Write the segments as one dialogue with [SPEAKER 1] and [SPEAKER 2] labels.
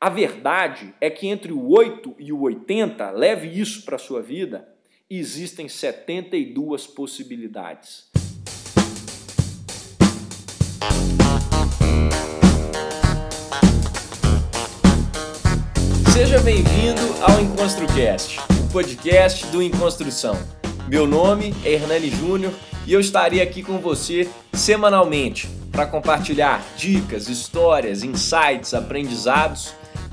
[SPEAKER 1] A verdade é que entre o 8 e o 80, leve isso para a sua vida, existem 72 possibilidades. Seja bem-vindo ao EnconstruCast, o podcast do Enconstrução. Meu nome é Hernani Júnior e eu estarei aqui com você semanalmente para compartilhar dicas, histórias, insights, aprendizados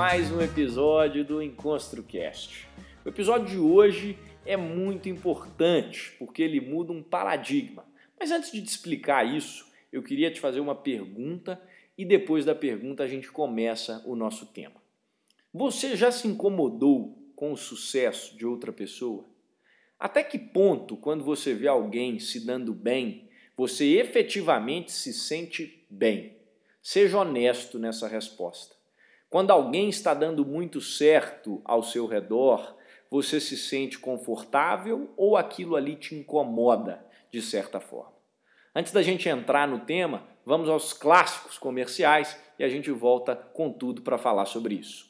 [SPEAKER 1] Mais um episódio do EnconstruCast. O episódio de hoje é muito importante porque ele muda um paradigma. Mas antes de te explicar isso, eu queria te fazer uma pergunta e depois da pergunta a gente começa o nosso tema. Você já se incomodou com o sucesso de outra pessoa? Até que ponto, quando você vê alguém se dando bem, você efetivamente se sente bem? Seja honesto nessa resposta. Quando alguém está dando muito certo ao seu redor, você se sente confortável ou aquilo ali te incomoda de certa forma? Antes da gente entrar no tema, vamos aos clássicos comerciais e a gente volta com tudo para falar sobre isso.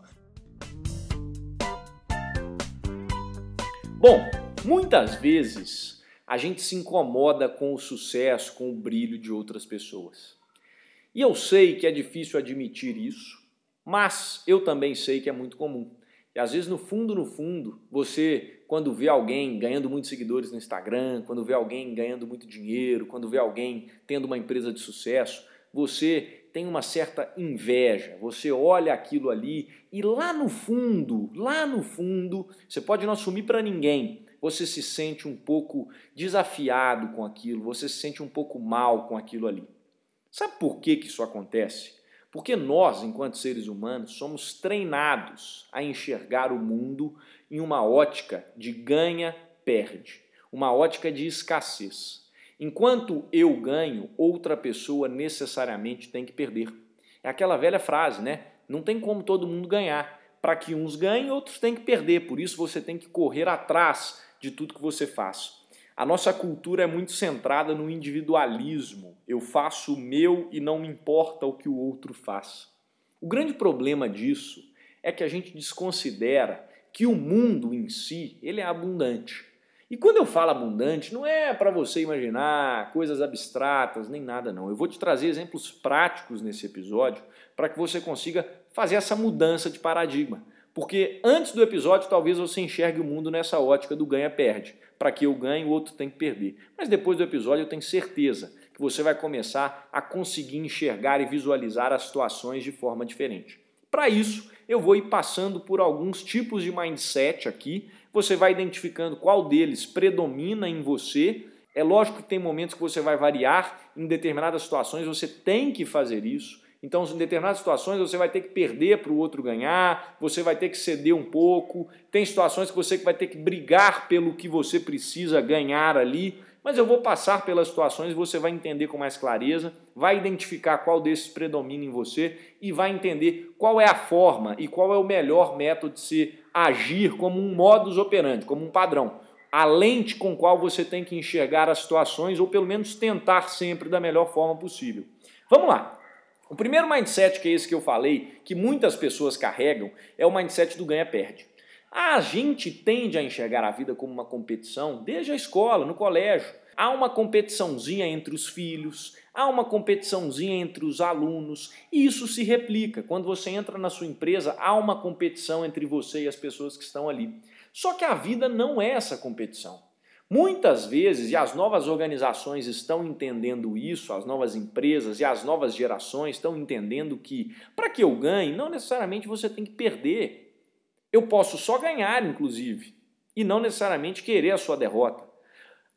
[SPEAKER 1] Bom, muitas vezes a gente se incomoda com o sucesso, com o brilho de outras pessoas. E eu sei que é difícil admitir isso, mas eu também sei que é muito comum. E às vezes, no fundo, no fundo, você, quando vê alguém ganhando muitos seguidores no Instagram, quando vê alguém ganhando muito dinheiro, quando vê alguém tendo uma empresa de sucesso, você tem uma certa inveja, você olha aquilo ali e lá no fundo, lá no fundo, você pode não assumir para ninguém, você se sente um pouco desafiado com aquilo, você se sente um pouco mal com aquilo ali. Sabe por que, que isso acontece? Porque nós, enquanto seres humanos, somos treinados a enxergar o mundo em uma ótica de ganha-perde, uma ótica de escassez. Enquanto eu ganho, outra pessoa necessariamente tem que perder. É aquela velha frase, né? Não tem como todo mundo ganhar. Para que uns ganhem, outros têm que perder. Por isso você tem que correr atrás de tudo que você faz. A nossa cultura é muito centrada no individualismo. Eu faço o meu e não me importa o que o outro faz. O grande problema disso é que a gente desconsidera que o mundo em si ele é abundante. E quando eu falo abundante, não é para você imaginar coisas abstratas, nem nada não. Eu vou te trazer exemplos práticos nesse episódio para que você consiga fazer essa mudança de paradigma. Porque antes do episódio, talvez você enxergue o mundo nessa ótica do ganha-perde. Para que eu ganhe, o outro tem que perder. Mas depois do episódio, eu tenho certeza que você vai começar a conseguir enxergar e visualizar as situações de forma diferente. Para isso, eu vou ir passando por alguns tipos de mindset aqui você vai identificando qual deles predomina em você. É lógico que tem momentos que você vai variar, em determinadas situações você tem que fazer isso. Então, em determinadas situações você vai ter que perder para o outro ganhar, você vai ter que ceder um pouco. Tem situações que você vai ter que brigar pelo que você precisa ganhar ali. Mas eu vou passar pelas situações, você vai entender com mais clareza, vai identificar qual desses predomina em você e vai entender qual é a forma e qual é o melhor método de se agir como um modus operandi, como um padrão. a lente com qual você tem que enxergar as situações ou pelo menos tentar sempre da melhor forma possível. Vamos lá. O primeiro mindset, que é esse que eu falei, que muitas pessoas carregam, é o mindset do ganha-perde. A gente tende a enxergar a vida como uma competição desde a escola, no colégio. Há uma competiçãozinha entre os filhos, há uma competiçãozinha entre os alunos, e isso se replica. Quando você entra na sua empresa, há uma competição entre você e as pessoas que estão ali. Só que a vida não é essa competição. Muitas vezes, e as novas organizações estão entendendo isso, as novas empresas e as novas gerações estão entendendo que para que eu ganhe, não necessariamente você tem que perder. Eu posso só ganhar, inclusive, e não necessariamente querer a sua derrota.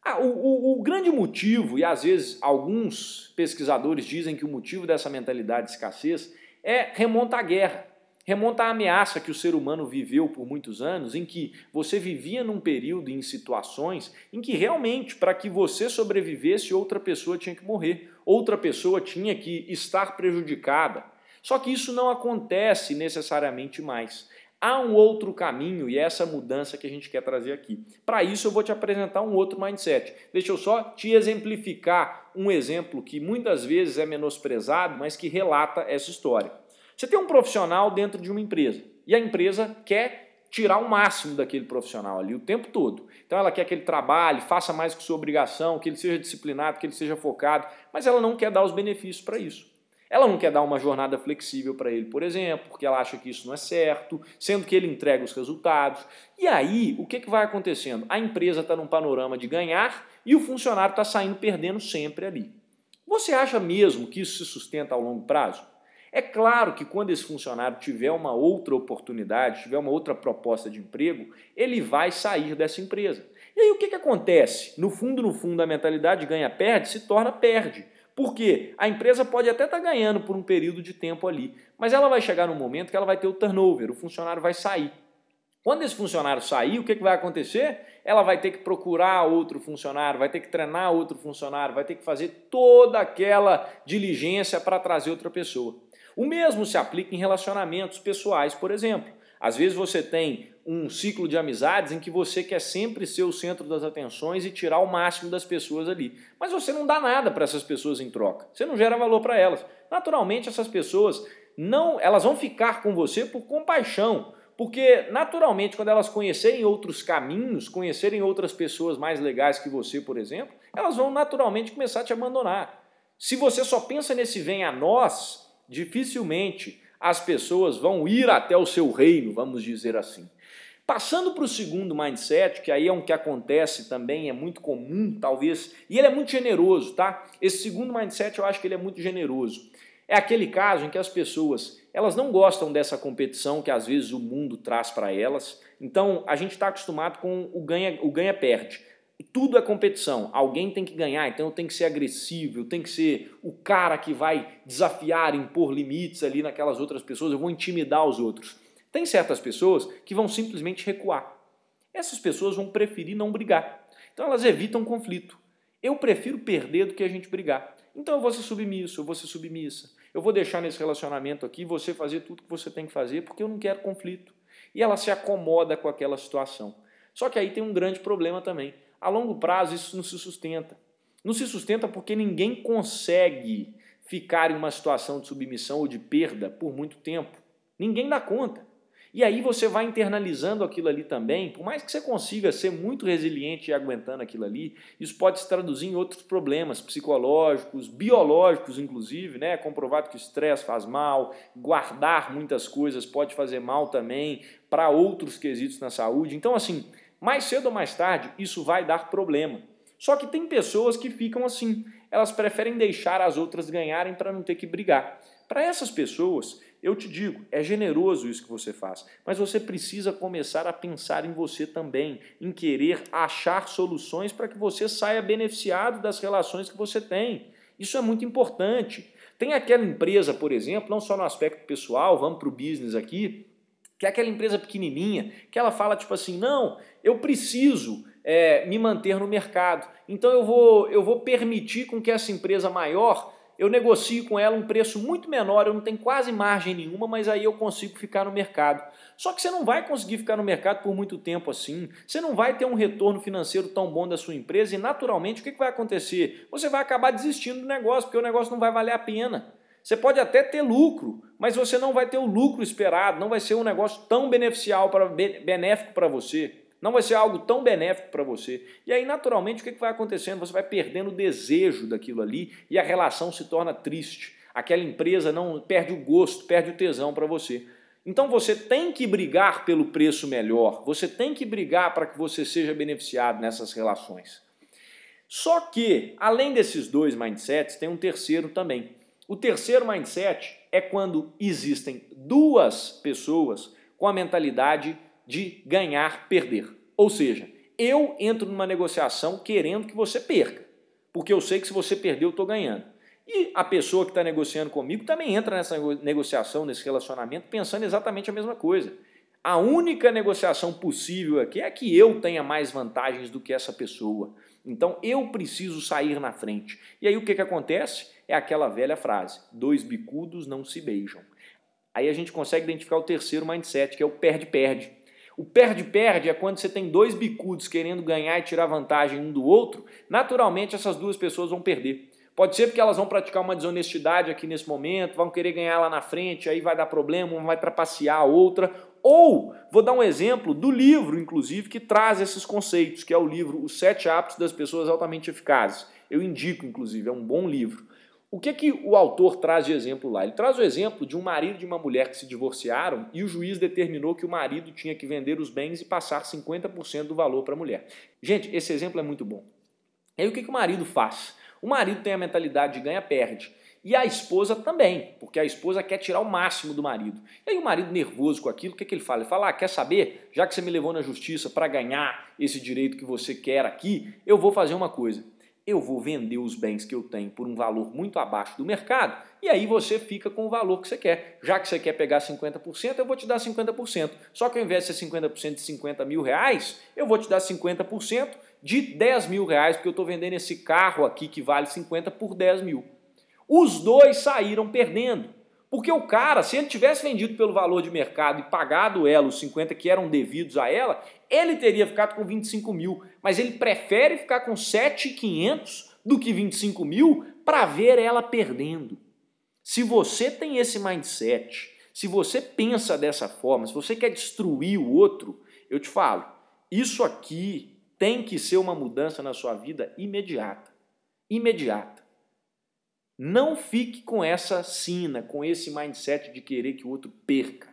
[SPEAKER 1] Ah, o, o, o, grande motivo, e às vezes alguns pesquisadores dizem que o motivo dessa mentalidade de escassez é remonta à guerra remonta à ameaça que o ser humano viveu por muitos anos, em que você vivia num período em situações em que realmente, para que você sobrevivesse, outra pessoa tinha que morrer, outra pessoa tinha que estar prejudicada. Só que isso não acontece necessariamente mais. Há um outro caminho e é essa mudança que a gente quer trazer aqui. Para isso, eu vou te apresentar um outro mindset. Deixa eu só te exemplificar um exemplo que muitas vezes é menosprezado, mas que relata essa história. Você tem um profissional dentro de uma empresa e a empresa quer tirar o máximo daquele profissional ali o tempo todo. Então ela quer que ele trabalhe, faça mais que sua obrigação, que ele seja disciplinado, que ele seja focado, mas ela não quer dar os benefícios para isso. Ela não quer dar uma jornada flexível para ele, por exemplo, porque ela acha que isso não é certo, sendo que ele entrega os resultados. E aí, o que, que vai acontecendo? A empresa está num panorama de ganhar e o funcionário está saindo perdendo sempre ali. Você acha mesmo que isso se sustenta ao longo prazo? É claro que quando esse funcionário tiver uma outra oportunidade, tiver uma outra proposta de emprego, ele vai sair dessa empresa. E aí o que, que acontece? No fundo, no fundo, a mentalidade ganha-perde se torna perde. Porque a empresa pode até estar tá ganhando por um período de tempo ali, mas ela vai chegar num momento que ela vai ter o turnover, o funcionário vai sair. Quando esse funcionário sair, o que, que vai acontecer? Ela vai ter que procurar outro funcionário, vai ter que treinar outro funcionário, vai ter que fazer toda aquela diligência para trazer outra pessoa. O mesmo se aplica em relacionamentos pessoais, por exemplo. Às vezes você tem um ciclo de amizades em que você quer sempre ser o centro das atenções e tirar o máximo das pessoas ali. Mas você não dá nada para essas pessoas em troca. Você não gera valor para elas. Naturalmente essas pessoas não, elas vão ficar com você por compaixão, porque naturalmente quando elas conhecerem outros caminhos, conhecerem outras pessoas mais legais que você, por exemplo, elas vão naturalmente começar a te abandonar. Se você só pensa nesse vem a nós, dificilmente as pessoas vão ir até o seu reino, vamos dizer assim. Passando para o segundo mindset, que aí é um que acontece também, é muito comum, talvez, e ele é muito generoso, tá? Esse segundo mindset eu acho que ele é muito generoso. É aquele caso em que as pessoas elas não gostam dessa competição que às vezes o mundo traz para elas. Então a gente está acostumado com o ganha o ganha tudo é competição. Alguém tem que ganhar, então eu tenho que ser agressivo, eu tenho que ser o cara que vai desafiar, impor limites ali naquelas outras pessoas, eu vou intimidar os outros. Tem certas pessoas que vão simplesmente recuar. Essas pessoas vão preferir não brigar. Então elas evitam conflito. Eu prefiro perder do que a gente brigar. Então eu vou ser submisso, eu vou ser submissa. Eu vou deixar nesse relacionamento aqui você fazer tudo que você tem que fazer porque eu não quero conflito. E ela se acomoda com aquela situação. Só que aí tem um grande problema também a longo prazo isso não se sustenta. Não se sustenta porque ninguém consegue ficar em uma situação de submissão ou de perda por muito tempo. Ninguém dá conta. E aí você vai internalizando aquilo ali também, por mais que você consiga ser muito resiliente e aguentando aquilo ali, isso pode se traduzir em outros problemas psicológicos, biológicos inclusive, né? Comprovado que o estresse faz mal, guardar muitas coisas pode fazer mal também para outros quesitos na saúde. Então assim, mais cedo ou mais tarde, isso vai dar problema. Só que tem pessoas que ficam assim, elas preferem deixar as outras ganharem para não ter que brigar. Para essas pessoas, eu te digo, é generoso isso que você faz, mas você precisa começar a pensar em você também, em querer achar soluções para que você saia beneficiado das relações que você tem. Isso é muito importante. Tem aquela empresa, por exemplo, não só no aspecto pessoal, vamos para o business aqui, que é aquela empresa pequenininha, que ela fala tipo assim, não, eu preciso é, me manter no mercado, então eu vou, eu vou permitir com que essa empresa maior eu negocio com ela um preço muito menor, eu não tenho quase margem nenhuma, mas aí eu consigo ficar no mercado. Só que você não vai conseguir ficar no mercado por muito tempo assim, você não vai ter um retorno financeiro tão bom da sua empresa e naturalmente o que vai acontecer? Você vai acabar desistindo do negócio, porque o negócio não vai valer a pena. Você pode até ter lucro, mas você não vai ter o lucro esperado, não vai ser um negócio tão beneficial para, benéfico para você. Não vai ser algo tão benéfico para você. E aí, naturalmente, o que vai acontecendo? Você vai perdendo o desejo daquilo ali e a relação se torna triste. Aquela empresa não perde o gosto, perde o tesão para você. Então você tem que brigar pelo preço melhor, você tem que brigar para que você seja beneficiado nessas relações. Só que, além desses dois mindsets, tem um terceiro também. O terceiro mindset é quando existem duas pessoas com a mentalidade de ganhar, perder. Ou seja, eu entro numa negociação querendo que você perca, porque eu sei que se você perder eu estou ganhando. E a pessoa que está negociando comigo também entra nessa negociação, nesse relacionamento, pensando exatamente a mesma coisa. A única negociação possível aqui é que eu tenha mais vantagens do que essa pessoa. Então eu preciso sair na frente. E aí o que, que acontece? É aquela velha frase: dois bicudos não se beijam. Aí a gente consegue identificar o terceiro mindset, que é o perde-perde. O perde-perde é quando você tem dois bicudos querendo ganhar e tirar vantagem um do outro, naturalmente essas duas pessoas vão perder. Pode ser porque elas vão praticar uma desonestidade aqui nesse momento, vão querer ganhar lá na frente, aí vai dar problema, uma vai trapacear a outra. Ou, vou dar um exemplo do livro, inclusive, que traz esses conceitos, que é o livro Os Sete Hábitos das Pessoas Altamente Eficazes. Eu indico, inclusive, é um bom livro. O que, que o autor traz de exemplo lá? Ele traz o exemplo de um marido e de uma mulher que se divorciaram e o juiz determinou que o marido tinha que vender os bens e passar 50% do valor para a mulher. Gente, esse exemplo é muito bom. E aí o que, que o marido faz? O marido tem a mentalidade de ganha-perde. E a esposa também, porque a esposa quer tirar o máximo do marido. E aí o marido nervoso com aquilo, o que, que ele fala? Ele fala, ah, quer saber? Já que você me levou na justiça para ganhar esse direito que você quer aqui, eu vou fazer uma coisa eu vou vender os bens que eu tenho por um valor muito abaixo do mercado e aí você fica com o valor que você quer. Já que você quer pegar 50%, eu vou te dar 50%. Só que ao invés de ser 50% de 50 mil reais, eu vou te dar 50% de 10 mil reais, porque eu estou vendendo esse carro aqui que vale 50 por 10 mil. Os dois saíram perdendo. Porque o cara, se ele tivesse vendido pelo valor de mercado e pagado ela os 50 que eram devidos a ela, ele teria ficado com 25 mil. Mas ele prefere ficar com 7,500 do que 25 mil para ver ela perdendo. Se você tem esse mindset, se você pensa dessa forma, se você quer destruir o outro, eu te falo, isso aqui tem que ser uma mudança na sua vida imediata. Imediata. Não fique com essa sina, com esse mindset de querer que o outro perca.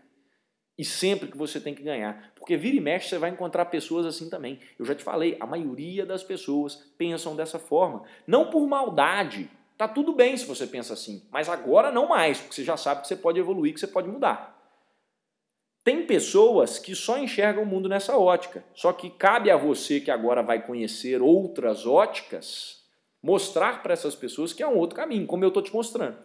[SPEAKER 1] E sempre que você tem que ganhar. Porque vira e mexe você vai encontrar pessoas assim também. Eu já te falei, a maioria das pessoas pensam dessa forma. Não por maldade. Tá tudo bem se você pensa assim. Mas agora não mais, porque você já sabe que você pode evoluir, que você pode mudar. Tem pessoas que só enxergam o mundo nessa ótica. Só que cabe a você que agora vai conhecer outras óticas Mostrar para essas pessoas que é um outro caminho, como eu estou te mostrando.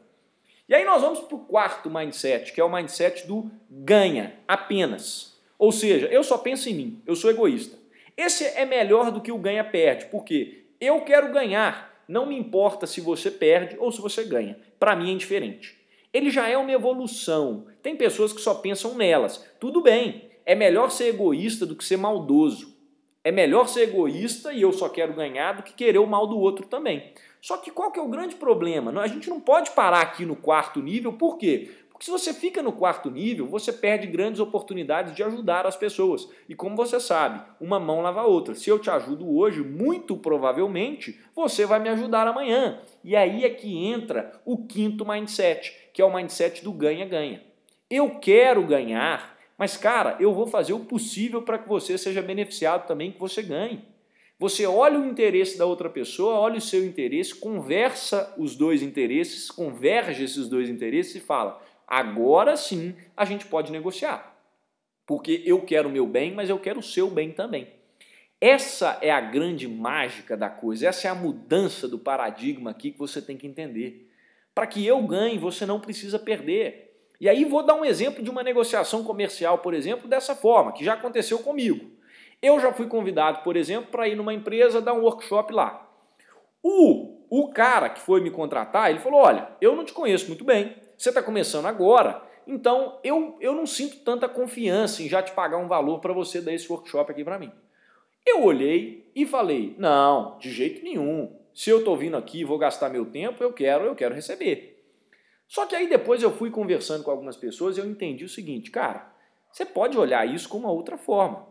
[SPEAKER 1] E aí nós vamos para o quarto mindset, que é o mindset do ganha apenas. Ou seja, eu só penso em mim, eu sou egoísta. Esse é melhor do que o ganha-perde, porque eu quero ganhar, não me importa se você perde ou se você ganha. Para mim é indiferente. Ele já é uma evolução. Tem pessoas que só pensam nelas. Tudo bem, é melhor ser egoísta do que ser maldoso. É melhor ser egoísta e eu só quero ganhar do que querer o mal do outro também. Só que qual que é o grande problema? A gente não pode parar aqui no quarto nível, por quê? Porque se você fica no quarto nível, você perde grandes oportunidades de ajudar as pessoas. E como você sabe, uma mão lava a outra. Se eu te ajudo hoje, muito provavelmente você vai me ajudar amanhã. E aí é que entra o quinto mindset, que é o mindset do ganha-ganha. Eu quero ganhar mas, cara, eu vou fazer o possível para que você seja beneficiado também, que você ganhe. Você olha o interesse da outra pessoa, olha o seu interesse, conversa os dois interesses, converge esses dois interesses e fala: agora sim a gente pode negociar. Porque eu quero o meu bem, mas eu quero o seu bem também. Essa é a grande mágica da coisa, essa é a mudança do paradigma aqui que você tem que entender. Para que eu ganhe, você não precisa perder. E aí vou dar um exemplo de uma negociação comercial, por exemplo, dessa forma, que já aconteceu comigo. Eu já fui convidado, por exemplo, para ir numa empresa dar um workshop lá. O o cara que foi me contratar, ele falou: olha, eu não te conheço muito bem, você está começando agora, então eu, eu não sinto tanta confiança em já te pagar um valor para você dar esse workshop aqui para mim. Eu olhei e falei: não, de jeito nenhum. Se eu estou vindo aqui vou gastar meu tempo, eu quero, eu quero receber. Só que aí depois eu fui conversando com algumas pessoas e eu entendi o seguinte, cara, você pode olhar isso com uma outra forma.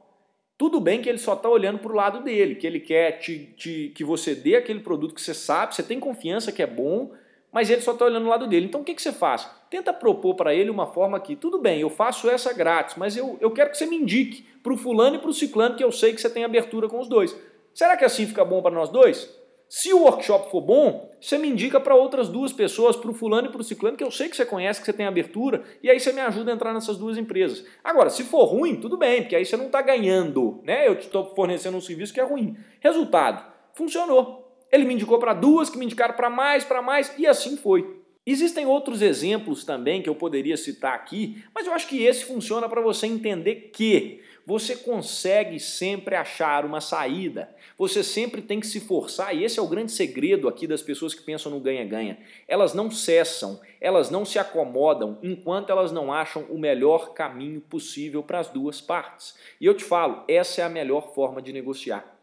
[SPEAKER 1] Tudo bem que ele só está olhando para o lado dele, que ele quer te, te, que você dê aquele produto que você sabe, você tem confiança que é bom, mas ele só está olhando o lado dele. Então o que, que você faz? Tenta propor para ele uma forma que, tudo bem, eu faço essa grátis, mas eu, eu quero que você me indique para o fulano e para o ciclano que eu sei que você tem abertura com os dois. Será que assim fica bom para nós dois? Se o workshop for bom, você me indica para outras duas pessoas, para o fulano e para o ciclano, que eu sei que você conhece, que você tem abertura, e aí você me ajuda a entrar nessas duas empresas. Agora, se for ruim, tudo bem, porque aí você não está ganhando, né? Eu estou fornecendo um serviço que é ruim. Resultado, funcionou. Ele me indicou para duas, que me indicaram para mais, para mais, e assim foi. Existem outros exemplos também que eu poderia citar aqui, mas eu acho que esse funciona para você entender que você consegue sempre achar uma saída. Você sempre tem que se forçar, e esse é o grande segredo aqui das pessoas que pensam no ganha-ganha. Elas não cessam, elas não se acomodam enquanto elas não acham o melhor caminho possível para as duas partes. E eu te falo, essa é a melhor forma de negociar.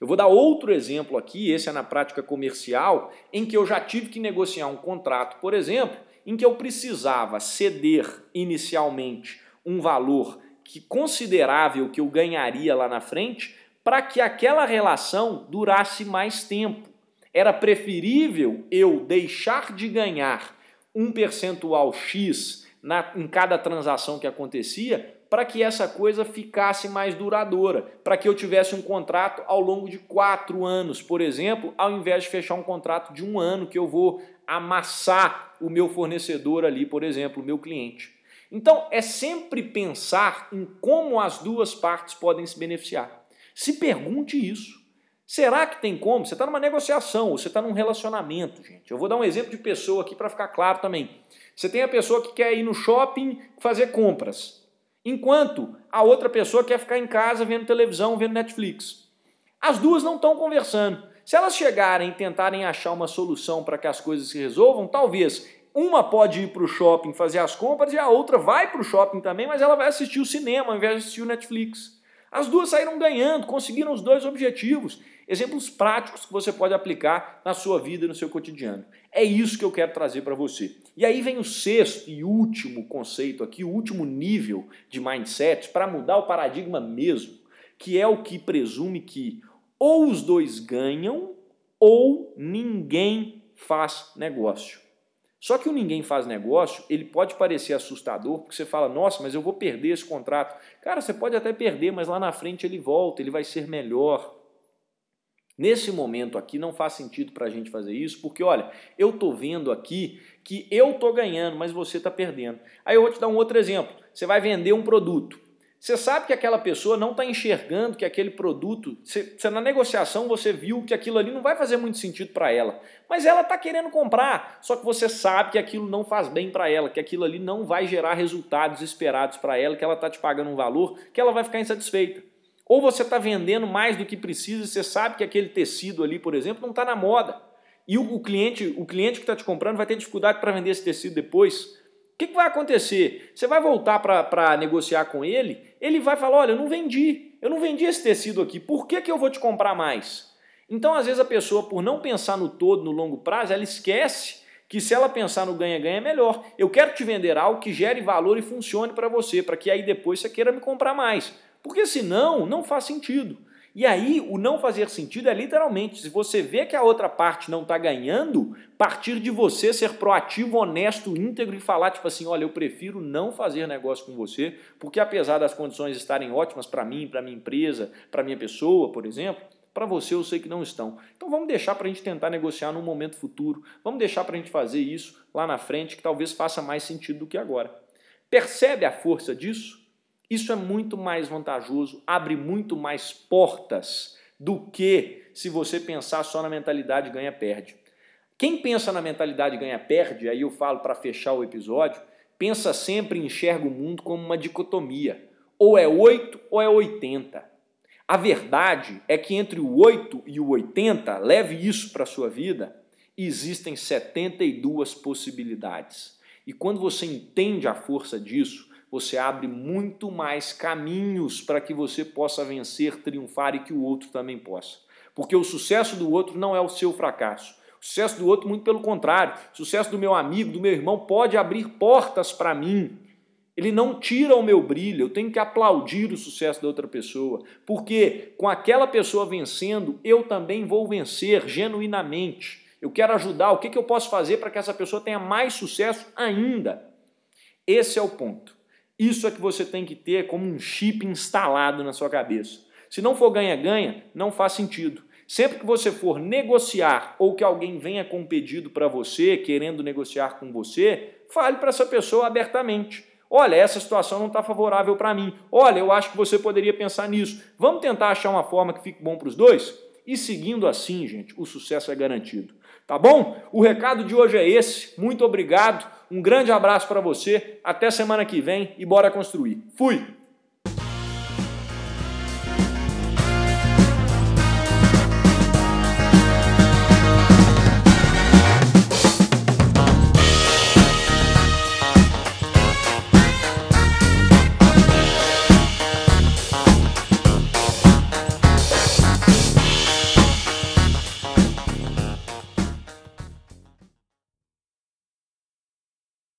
[SPEAKER 1] Eu vou dar outro exemplo aqui, esse é na prática comercial, em que eu já tive que negociar um contrato, por exemplo, em que eu precisava ceder inicialmente um valor que considerável que eu ganharia lá na frente para que aquela relação durasse mais tempo. Era preferível eu deixar de ganhar um percentual X na, em cada transação que acontecia para que essa coisa ficasse mais duradoura, para que eu tivesse um contrato ao longo de quatro anos, por exemplo, ao invés de fechar um contrato de um ano que eu vou amassar o meu fornecedor ali, por exemplo, o meu cliente. Então, é sempre pensar em como as duas partes podem se beneficiar. Se pergunte isso. Será que tem como? Você está numa negociação, ou você está num relacionamento, gente. Eu vou dar um exemplo de pessoa aqui para ficar claro também. Você tem a pessoa que quer ir no shopping fazer compras, enquanto a outra pessoa quer ficar em casa vendo televisão, vendo Netflix. As duas não estão conversando. Se elas chegarem e tentarem achar uma solução para que as coisas se resolvam, talvez uma pode ir para o shopping fazer as compras e a outra vai para o shopping também, mas ela vai assistir o cinema ao invés de assistir o Netflix. As duas saíram ganhando, conseguiram os dois objetivos. Exemplos práticos que você pode aplicar na sua vida, no seu cotidiano. É isso que eu quero trazer para você. E aí vem o sexto e último conceito aqui, o último nível de mindset para mudar o paradigma mesmo, que é o que presume que ou os dois ganham ou ninguém faz negócio. Só que o ninguém faz negócio, ele pode parecer assustador, porque você fala, nossa, mas eu vou perder esse contrato. Cara, você pode até perder, mas lá na frente ele volta, ele vai ser melhor. Nesse momento aqui não faz sentido para a gente fazer isso, porque olha, eu estou vendo aqui que eu estou ganhando, mas você está perdendo. Aí eu vou te dar um outro exemplo. Você vai vender um produto. Você sabe que aquela pessoa não está enxergando que aquele produto, você, você, na negociação você viu que aquilo ali não vai fazer muito sentido para ela, mas ela está querendo comprar, só que você sabe que aquilo não faz bem para ela, que aquilo ali não vai gerar resultados esperados para ela, que ela está te pagando um valor que ela vai ficar insatisfeita. Ou você está vendendo mais do que precisa e você sabe que aquele tecido ali, por exemplo, não está na moda. E o, o cliente, o cliente que está te comprando vai ter dificuldade para vender esse tecido depois. O que, que vai acontecer? Você vai voltar para negociar com ele, ele vai falar: olha, eu não vendi, eu não vendi esse tecido aqui, por que, que eu vou te comprar mais? Então, às vezes, a pessoa, por não pensar no todo, no longo prazo, ela esquece que se ela pensar no ganha-ganha é melhor. Eu quero te vender algo que gere valor e funcione para você, para que aí depois você queira me comprar mais. Porque senão, não faz sentido. E aí, o não fazer sentido é literalmente, se você vê que a outra parte não está ganhando, partir de você ser proativo, honesto, íntegro e falar tipo assim, olha, eu prefiro não fazer negócio com você, porque apesar das condições estarem ótimas para mim, para minha empresa, para minha pessoa, por exemplo, para você eu sei que não estão. Então vamos deixar para a gente tentar negociar num momento futuro, vamos deixar para a gente fazer isso lá na frente, que talvez faça mais sentido do que agora. Percebe a força disso? Isso é muito mais vantajoso, abre muito mais portas do que se você pensar só na mentalidade ganha-perde. Quem pensa na mentalidade ganha-perde, aí eu falo para fechar o episódio, pensa sempre e enxerga o mundo como uma dicotomia. Ou é 8 ou é 80. A verdade é que entre o 8 e o 80, leve isso para a sua vida, existem 72 possibilidades. E quando você entende a força disso, você abre muito mais caminhos para que você possa vencer, triunfar e que o outro também possa. Porque o sucesso do outro não é o seu fracasso. O sucesso do outro, muito pelo contrário, o sucesso do meu amigo, do meu irmão, pode abrir portas para mim. Ele não tira o meu brilho, eu tenho que aplaudir o sucesso da outra pessoa, porque com aquela pessoa vencendo, eu também vou vencer genuinamente. Eu quero ajudar, o que, que eu posso fazer para que essa pessoa tenha mais sucesso ainda? Esse é o ponto. Isso é que você tem que ter como um chip instalado na sua cabeça. Se não for ganha-ganha, não faz sentido. Sempre que você for negociar ou que alguém venha com um pedido para você, querendo negociar com você, fale para essa pessoa abertamente. Olha, essa situação não está favorável para mim. Olha, eu acho que você poderia pensar nisso. Vamos tentar achar uma forma que fique bom para os dois? E seguindo assim, gente, o sucesso é garantido. Tá bom? O recado de hoje é esse. Muito obrigado. Um grande abraço para você. Até semana que vem e bora construir. Fui!